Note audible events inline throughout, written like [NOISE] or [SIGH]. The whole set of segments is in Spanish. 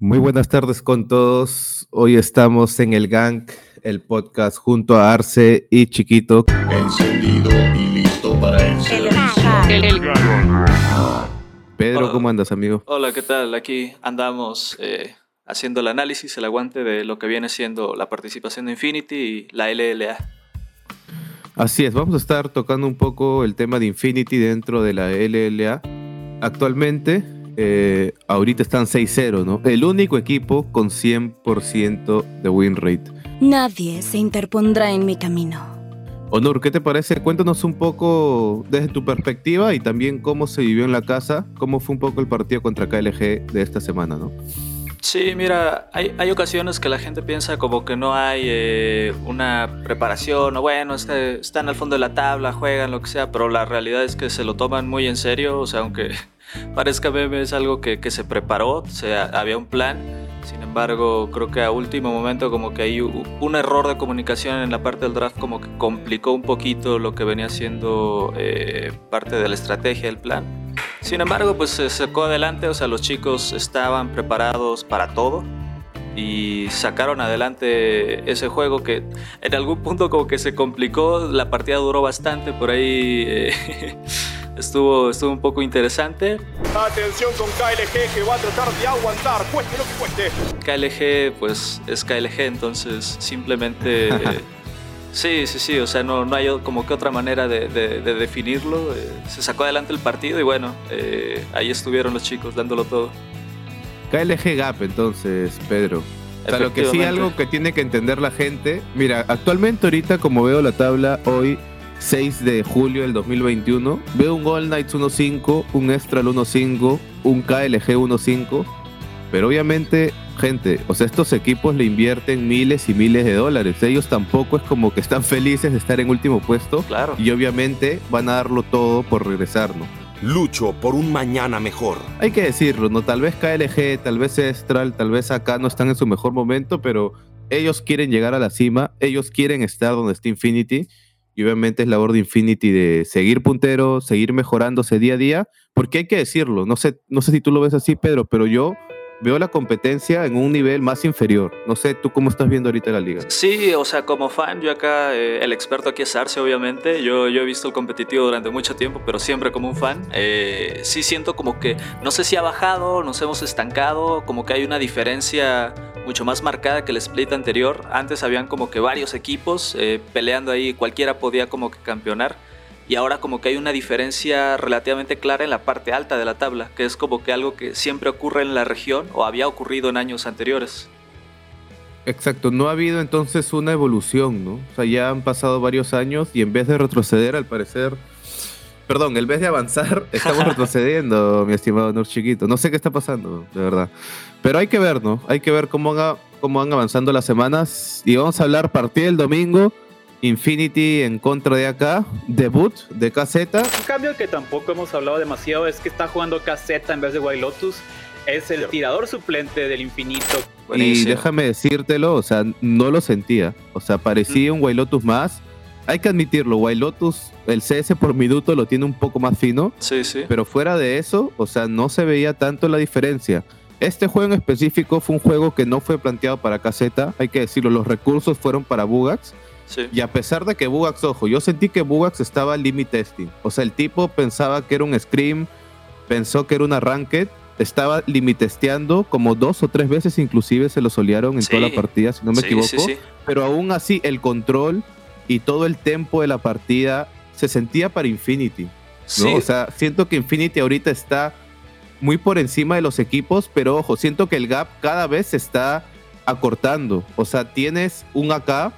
Muy buenas tardes con todos. Hoy estamos en el Gang, el podcast junto a Arce y Chiquito. Encendido y listo para el servicio. Pedro, ¿cómo andas, amigo? Hola, ¿qué tal? Aquí andamos eh, haciendo el análisis, el aguante de lo que viene siendo la participación de Infinity y la LLA. Así es, vamos a estar tocando un poco el tema de Infinity dentro de la LLA. Actualmente, eh, ahorita están 6-0, ¿no? El único equipo con 100% de win rate. Nadie se interpondrá en mi camino. Honor, ¿qué te parece? Cuéntanos un poco desde tu perspectiva y también cómo se vivió en la casa, cómo fue un poco el partido contra KLG de esta semana, ¿no? Sí, mira, hay, hay ocasiones que la gente piensa como que no hay eh, una preparación o bueno, están al fondo de la tabla, juegan, lo que sea, pero la realidad es que se lo toman muy en serio, o sea, aunque parezca meme, es algo que, que se preparó, o sea, había un plan. Sin embargo, creo que a último momento como que hay un error de comunicación en la parte del draft como que complicó un poquito lo que venía siendo eh, parte de la estrategia del plan. Sin embargo, pues se sacó adelante, o sea, los chicos estaban preparados para todo y sacaron adelante ese juego que en algún punto como que se complicó, la partida duró bastante, por ahí eh, [LAUGHS] estuvo, estuvo un poco interesante. Atención con KLG que va a tratar de aguantar, cueste lo que cueste. KLG pues es KLG, entonces simplemente... [LAUGHS] eh, sí, sí, sí, o sea, no, no hay como que otra manera de, de- de definirlo. eh, se sacó adelante el partido y bueno, eh, ahí estuvieron los chicos dándolo todo. KLG Gap, entonces, Pedro. O sea, lo que sí algo que tiene que entender la gente. Mira, actualmente ahorita como veo la tabla hoy 6 de julio del 2021, veo un All Knights 1.5, un Estral 1.5, un KLG 1.5, pero obviamente, gente, o sea, estos equipos le invierten miles y miles de dólares. Ellos tampoco es como que están [LAUGHS] felices de estar en último puesto Claro. y obviamente van a darlo todo por regresar, ¿no? Lucho por un mañana mejor. Hay que decirlo, ¿no? Tal vez KLG, tal vez Estral, tal vez acá no están en su mejor momento, pero ellos quieren llegar a la cima, ellos quieren estar donde está Infinity, y obviamente es labor de Infinity de seguir puntero, seguir mejorándose día a día, porque hay que decirlo, no sé, no sé si tú lo ves así, Pedro, pero yo veo la competencia en un nivel más inferior. No sé, tú cómo estás viendo ahorita la liga. Sí, o sea, como fan, yo acá, eh, el experto aquí es Arce, obviamente. Yo, yo he visto el competitivo durante mucho tiempo, pero siempre como un fan. Eh, sí siento como que, no sé si ha bajado, nos hemos estancado, como que hay una diferencia mucho más marcada que el split anterior. Antes habían como que varios equipos eh, peleando ahí, cualquiera podía como que campeonar. Y ahora como que hay una diferencia relativamente clara en la parte alta de la tabla, que es como que algo que siempre ocurre en la región o había ocurrido en años anteriores. Exacto, no ha habido entonces una evolución, ¿no? O sea, ya han pasado varios años y en vez de retroceder, al parecer, perdón, en vez de avanzar, [LAUGHS] estamos retrocediendo, mi estimado Nur Chiquito. No sé qué está pasando, de verdad. Pero hay que ver, ¿no? Hay que ver cómo, haga- cómo van avanzando las semanas. Y vamos a hablar partida del domingo, Infinity en contra de acá, debut de KZ. Un cambio que tampoco hemos hablado demasiado es que está jugando KZ en vez de Wild Lotus. Es el tirador suplente del infinito. Y Buenísimo. déjame decírtelo, o sea, no lo sentía. O sea, parecía un Lotus más. Hay que admitirlo, Lotus, el CS por minuto lo tiene un poco más fino, Sí, sí. pero fuera de eso, o sea, no se veía tanto la diferencia. Este juego en específico fue un juego que no fue planteado para caseta, hay que decirlo, los recursos fueron para Bugax. sí. Y a pesar de que Bugax, ojo, yo sentí que Bugax estaba limit testing. O sea, el tipo pensaba que era un scream, pensó que era una ranked, estaba limit testeando como dos o tres veces inclusive se lo solearon en Sí. toda la partida, si no me Sí, equivoco. sí, sí. Pero aún así el control y todo el tempo de la partida se sentía para Infinity. ¿no? Sí, O sea, siento que Infinity ahorita está muy por encima de los equipos, pero ojo, siento que el gap cada vez se está acortando. O sea, tienes un AK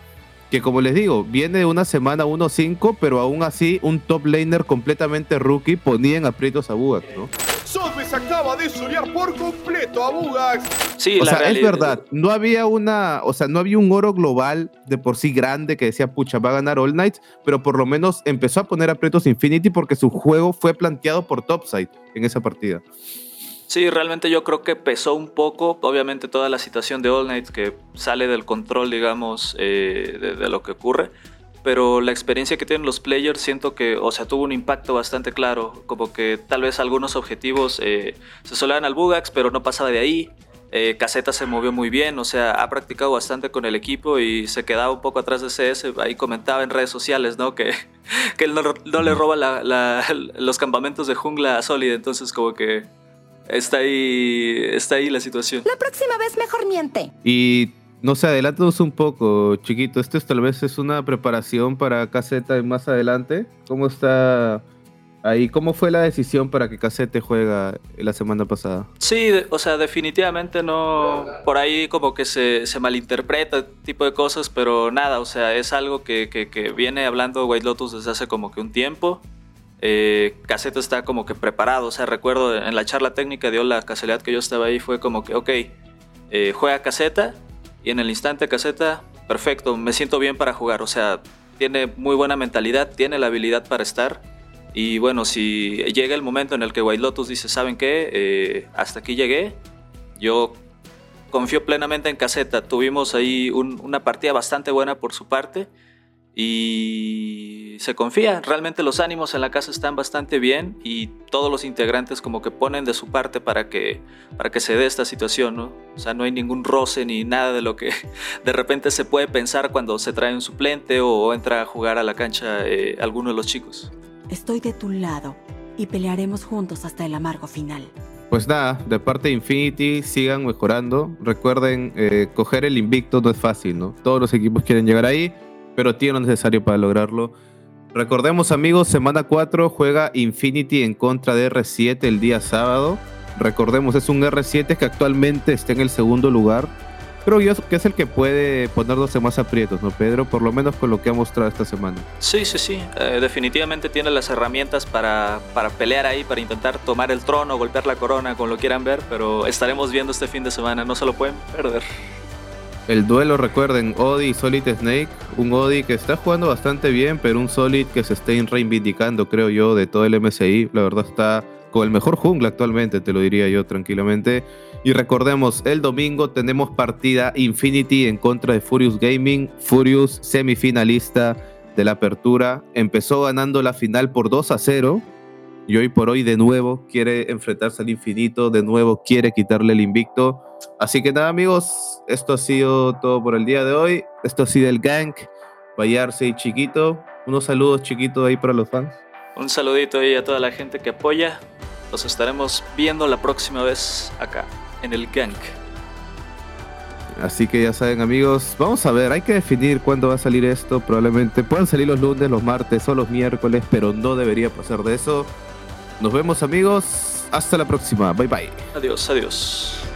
que como les digo, viene de una semana 1-5, pero aún así un top laner completamente rookie ponía en aprietos a Bugax, ¿no? Sodbes acaba de solear por completo a Bugax. sí, o la sea, es verdad, no había una, o sea, no había un oro global de por sí grande que decía, pucha, va a ganar All Knights, pero por lo menos empezó a poner aprietos Infinity porque su juego fue planteado por Topside en esa partida. Sí, realmente yo creo que pesó un poco, obviamente toda la situación de All Night que sale del control, digamos, eh, de, de lo que ocurre, pero la experiencia que tienen los players siento que, o sea, tuvo un impacto bastante claro, como que tal vez algunos objetivos eh, se solaban al Bugax, pero no pasaba de ahí. Eh, Caseta se movió muy bien, o sea, ha practicado bastante con el equipo y se quedaba un poco atrás de CS. Ahí comentaba en redes sociales, ¿no? Que, [LAUGHS] que él no, le roba los campamentos de jungla a Solid, entonces como que está ahí, está ahí la situación. La próxima vez mejor miente. Y no sé, adelántanos un poco, chiquito. Esto es, tal vez es una preparación para Caseta más adelante. ¿Cómo está ahí? ¿Cómo fue la decisión para que Casete juega la semana pasada? Sí, o sea, definitivamente no. Por ahí como que se, se malinterpreta tipo de cosas, pero nada, o sea, es algo que, que, viene hablando White Lotus desde hace como que un tiempo. Eh, Caseta está como que preparado, o sea, recuerdo en la charla técnica dio la casualidad que yo estaba ahí, fue como que, ok, eh, juega Caseta y en el instante caseta, perfecto, me siento bien para jugar. O sea, tiene muy buena mentalidad, tiene la habilidad para estar. Y bueno, si llega el momento en el que White Lotus dice, ¿saben qué? Eh, hasta aquí llegué. Yo confío plenamente en caseta. Tuvimos ahí una partida bastante buena por su parte y se confía. Realmente los ánimos en la casa están bastante bien y todos los integrantes como que ponen de su parte para que, para que se dé esta situación, ¿no? O sea, no hay ningún roce ni nada de lo que [LAUGHS] de repente se puede pensar cuando se trae un suplente o entra a jugar a la cancha eh, alguno de los chicos. Estoy de tu lado y pelearemos juntos hasta el amargo final. Pues nada, de parte de Infinity, sigan mejorando. Recuerden, eh, coger el invicto no es fácil, ¿no? Todos los equipos quieren llegar ahí pero tiene lo necesario para lograrlo. Recordemos amigos, semana 4 juega Infinity en contra de R7 el día sábado. Recordemos, es un R7 que actualmente está en el segundo lugar. Creo yo que es el que puede ponernos más aprietos, ¿no, Pedro? Por lo menos con lo que ha mostrado esta semana. Sí, sí, sí. Eh, definitivamente tiene las herramientas para, para pelear ahí, para intentar tomar el trono, golpear la corona, como lo quieran ver, pero estaremos viendo este fin de semana, no se lo pueden perder. El duelo, recuerden, Odi y Solid Snake. Un Odi que está jugando bastante bien, pero un Solid que se está reivindicando, creo yo, de todo el MSI. La verdad está con el mejor jungla actualmente, te lo diría yo tranquilamente. Y recordemos, el domingo tenemos partida Infinity en contra de Furious Gaming. Furious, semifinalista de la apertura. Empezó ganando la final por 2 a 0 y hoy por hoy de nuevo quiere enfrentarse al infinito, de nuevo quiere quitarle el invicto. Así que nada amigos, esto ha sido todo por el día de hoy. Esto ha sido el Gang, Vallarse y Chiquito. Unos saludos chiquitos ahí para los fans. Un saludito ahí a toda la gente que apoya. Los estaremos viendo la próxima vez acá, en el Gang. Así que ya saben amigos, vamos a ver, hay que definir cuándo va a salir esto. Probablemente puedan salir los lunes, los martes o los miércoles, pero no debería pasar de eso. Nos vemos amigos. Hasta la próxima. Bye bye. Adiós, adiós.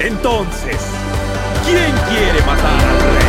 Entonces, ¿quién quiere matar?